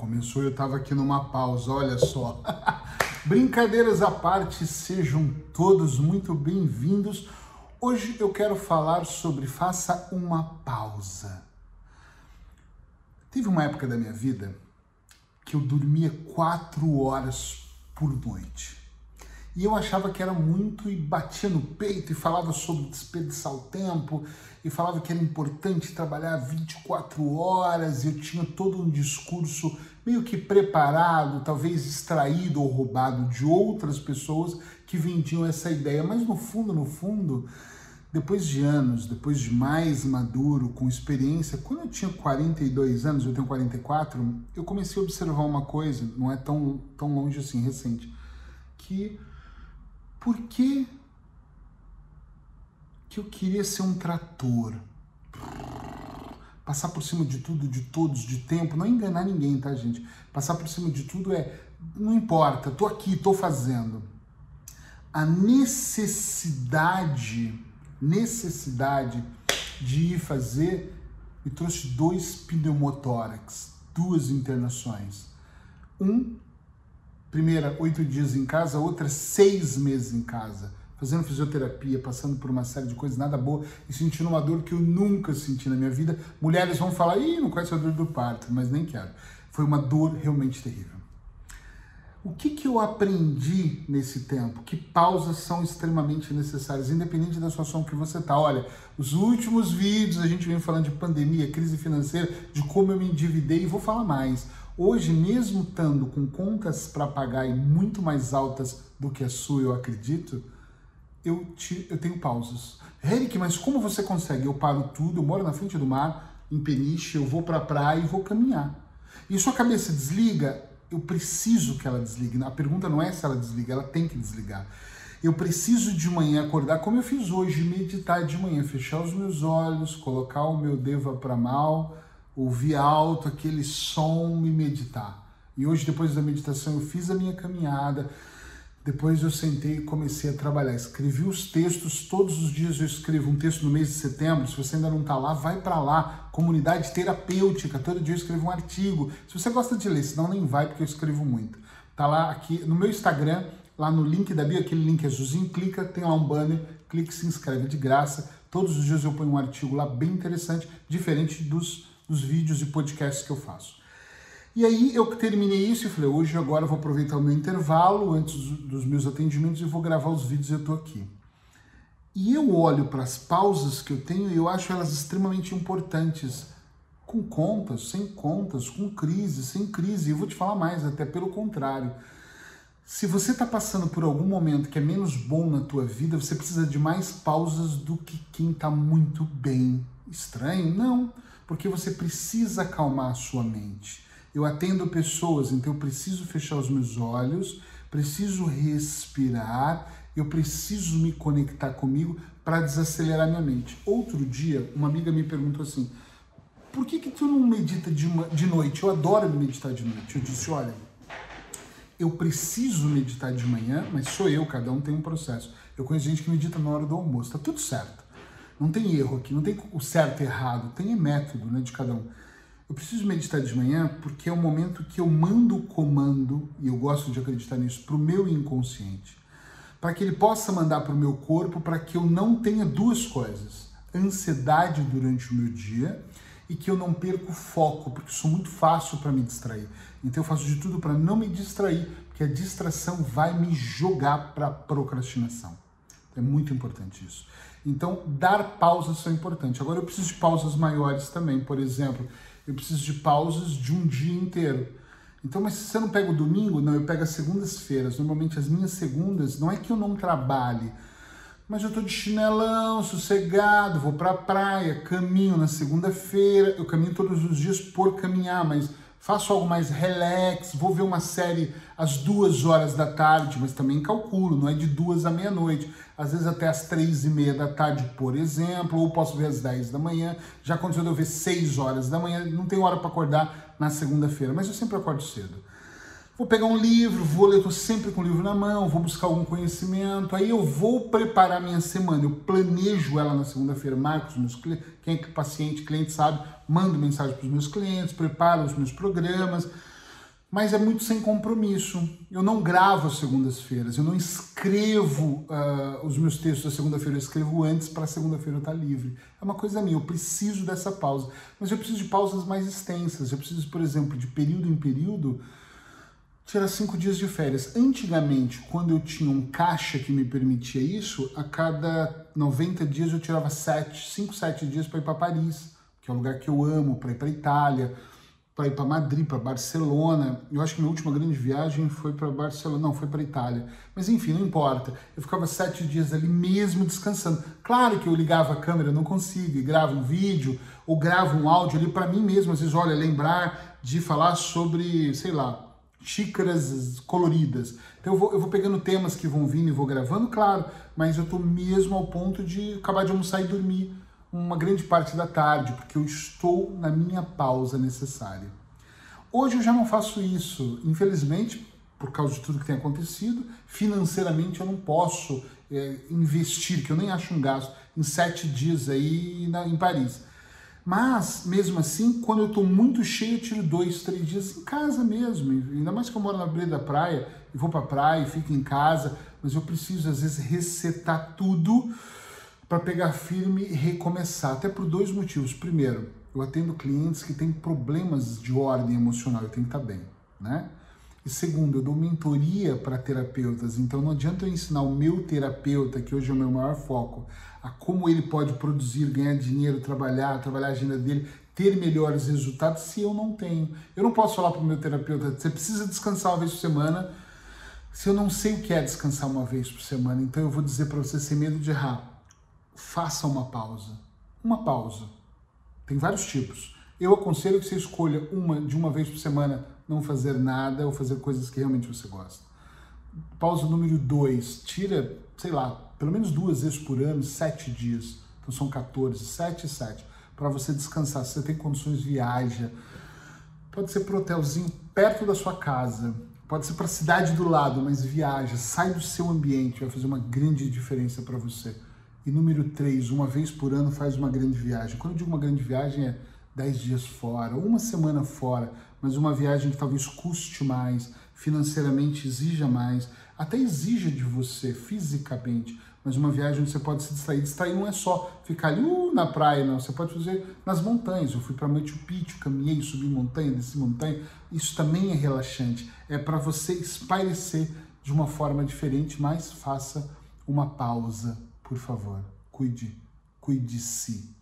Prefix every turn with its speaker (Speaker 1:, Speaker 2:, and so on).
Speaker 1: começou, eu estava aqui numa pausa, olha só. Brincadeiras à parte, sejam todos muito bem-vindos. Hoje eu quero falar sobre faça uma pausa. Teve uma época da minha vida que eu dormia quatro horas por noite. E eu achava que era muito e batia no peito e falava sobre desperdiçar o tempo e falava que era importante trabalhar 24 horas. Eu tinha todo um discurso meio que preparado, talvez extraído ou roubado de outras pessoas que vendiam essa ideia. Mas no fundo, no fundo, depois de anos, depois de mais maduro, com experiência, quando eu tinha 42 anos, eu tenho 44, eu comecei a observar uma coisa, não é tão, tão longe assim, recente, que por que, que eu queria ser um trator? Passar por cima de tudo, de todos, de tempo, não enganar ninguém, tá, gente? Passar por cima de tudo é, não importa, tô aqui, tô fazendo. A necessidade, necessidade de ir fazer me trouxe dois pneumotórax, duas internações. Um primeira oito dias em casa, outra seis meses em casa, fazendo fisioterapia, passando por uma série de coisas nada boa e sentindo uma dor que eu nunca senti na minha vida. Mulheres vão falar, ih, não conhece a dor do parto, mas nem quero. Foi uma dor realmente terrível. O que, que eu aprendi nesse tempo? Que pausas são extremamente necessárias, independente da situação que você está. Olha, os últimos vídeos a gente vem falando de pandemia, crise financeira, de como eu me endividei e vou falar mais. Hoje, mesmo estando com contas para pagar e muito mais altas do que a sua, eu acredito, eu, te, eu tenho pausas. Eric, mas como você consegue? Eu paro tudo, eu moro na frente do mar, em Peniche, eu vou para a praia e vou caminhar. E sua cabeça desliga? Eu preciso que ela desligue. A pergunta não é se ela desliga, ela tem que desligar. Eu preciso de manhã acordar, como eu fiz hoje, meditar de manhã, fechar os meus olhos, colocar o meu deva para mal, ouvir alto aquele som e meditar. E hoje, depois da meditação, eu fiz a minha caminhada. Depois eu sentei e comecei a trabalhar. Escrevi os textos, todos os dias eu escrevo um texto no mês de setembro. Se você ainda não está lá, vai para lá. Comunidade terapêutica, todo dia eu escrevo um artigo. Se você gosta de ler, senão nem vai, porque eu escrevo muito. Tá lá aqui no meu Instagram, lá no link da bio, aquele link azulzinho, clica, tem lá um banner, clique, se inscreve de graça. Todos os dias eu ponho um artigo lá bem interessante, diferente dos dos vídeos e podcasts que eu faço. E aí eu terminei isso e falei, hoje agora eu vou aproveitar o meu intervalo antes dos meus atendimentos e vou gravar os vídeos e eu tô aqui. E eu olho para as pausas que eu tenho e eu acho elas extremamente importantes, com contas, sem contas, com crise, sem crise. E eu vou te falar mais, até pelo contrário. Se você está passando por algum momento que é menos bom na tua vida, você precisa de mais pausas do que quem está muito bem. Estranho? Não porque você precisa acalmar a sua mente. Eu atendo pessoas, então eu preciso fechar os meus olhos, preciso respirar, eu preciso me conectar comigo para desacelerar minha mente. Outro dia, uma amiga me perguntou assim: por que, que tu não medita de, uma, de noite? Eu adoro meditar de noite. Eu disse: olha, eu preciso meditar de manhã, mas sou eu, cada um tem um processo. Eu conheço gente que medita na hora do almoço, tá tudo certo. Não tem erro aqui, não tem o certo e errado, tem método né, de cada um. Eu preciso meditar de manhã porque é o momento que eu mando o comando, e eu gosto de acreditar nisso, para o meu inconsciente. Para que ele possa mandar para o meu corpo para que eu não tenha duas coisas: ansiedade durante o meu dia e que eu não perca o foco, porque sou muito fácil para me distrair. Então eu faço de tudo para não me distrair, porque a distração vai me jogar para procrastinação. É muito importante isso. Então, dar pausas são importantes. Agora, eu preciso de pausas maiores também. Por exemplo, eu preciso de pausas de um dia inteiro. Então, mas se você não pega o domingo, não, eu pego as segundas-feiras. Normalmente, as minhas segundas, não é que eu não trabalhe, mas eu tô de chinelão, sossegado, vou pra praia, caminho na segunda-feira. Eu caminho todos os dias por caminhar, mas faço algo mais relax, vou ver uma série às duas horas da tarde, mas também calculo, não é de duas à meia-noite, às vezes até às três e meia da tarde, por exemplo, ou posso ver às dez da manhã, já aconteceu de eu ver seis horas da manhã, não tenho hora para acordar na segunda-feira, mas eu sempre acordo cedo. Vou pegar um livro, vou ler, estou sempre com o livro na mão, vou buscar algum conhecimento, aí eu vou preparar minha semana, eu planejo ela na segunda-feira, marco os meus clientes, quem é paciente, cliente sabe, mando mensagem para os meus clientes, preparo os meus programas, mas é muito sem compromisso. Eu não gravo as segundas-feiras, eu não escrevo uh, os meus textos da segunda-feira, eu escrevo antes para a segunda-feira estar livre. É uma coisa minha, eu preciso dessa pausa. Mas eu preciso de pausas mais extensas. Eu preciso, por exemplo, de período em período, tirar cinco dias de férias. Antigamente, quando eu tinha um caixa que me permitia isso, a cada 90 dias eu tirava sete, cinco, sete dias para ir para Paris, que é um lugar que eu amo, para ir para Itália para ir para Madrid, para Barcelona. Eu acho que minha última grande viagem foi para Barcelona, não, foi para Itália. Mas enfim, não importa. Eu ficava sete dias ali mesmo descansando. Claro que eu ligava a câmera, não consigo, e gravo um vídeo ou gravo um áudio ali para mim mesmo. Às vezes, olha, lembrar de falar sobre, sei lá, xícaras coloridas. Então eu vou, eu vou pegando temas que vão vindo e vou gravando, claro, mas eu estou mesmo ao ponto de acabar de almoçar e dormir uma grande parte da tarde, porque eu estou na minha pausa necessária. Hoje eu já não faço isso, infelizmente, por causa de tudo que tem acontecido. Financeiramente eu não posso é, investir, que eu nem acho um gasto, em sete dias aí na, em Paris. Mas, mesmo assim, quando eu estou muito cheio, eu tiro dois, três dias em casa mesmo. Ainda mais que eu moro na beira da praia, e vou para a praia, fico em casa, mas eu preciso, às vezes, resetar tudo para pegar firme e recomeçar, até por dois motivos. Primeiro, eu atendo clientes que têm problemas de ordem emocional, eu tenho que estar bem, né? E segundo, eu dou mentoria para terapeutas, então não adianta eu ensinar o meu terapeuta, que hoje é o meu maior foco, a como ele pode produzir, ganhar dinheiro, trabalhar, trabalhar a agenda dele, ter melhores resultados se eu não tenho. Eu não posso falar para o meu terapeuta, você precisa descansar uma vez por semana, se eu não sei o que é descansar uma vez por semana. Então eu vou dizer para você sem medo de errar faça uma pausa. Uma pausa. Tem vários tipos. Eu aconselho que você escolha uma de uma vez por semana, não fazer nada ou fazer coisas que realmente você gosta. Pausa número dois, tira, sei lá, pelo menos duas vezes por ano, sete dias. Então são 14, sete e sete. Para você descansar. Se você tem condições, viaja. Pode ser para hotelzinho perto da sua casa. Pode ser para a cidade do lado, mas viaja. Sai do seu ambiente. Vai fazer uma grande diferença para você. E número três, uma vez por ano faz uma grande viagem. Quando eu digo uma grande viagem é dez dias fora, uma semana fora, mas uma viagem que talvez custe mais, financeiramente exija mais, até exija de você fisicamente, mas uma viagem onde você pode se distrair. Distrair não é só ficar ali uh, na praia, não. Você pode fazer nas montanhas. Eu fui para Machu Picchu, caminhei, subi montanha, desci montanha. Isso também é relaxante. É para você espairecer de uma forma diferente, mas faça uma pausa por favor, cuide, cuide-se.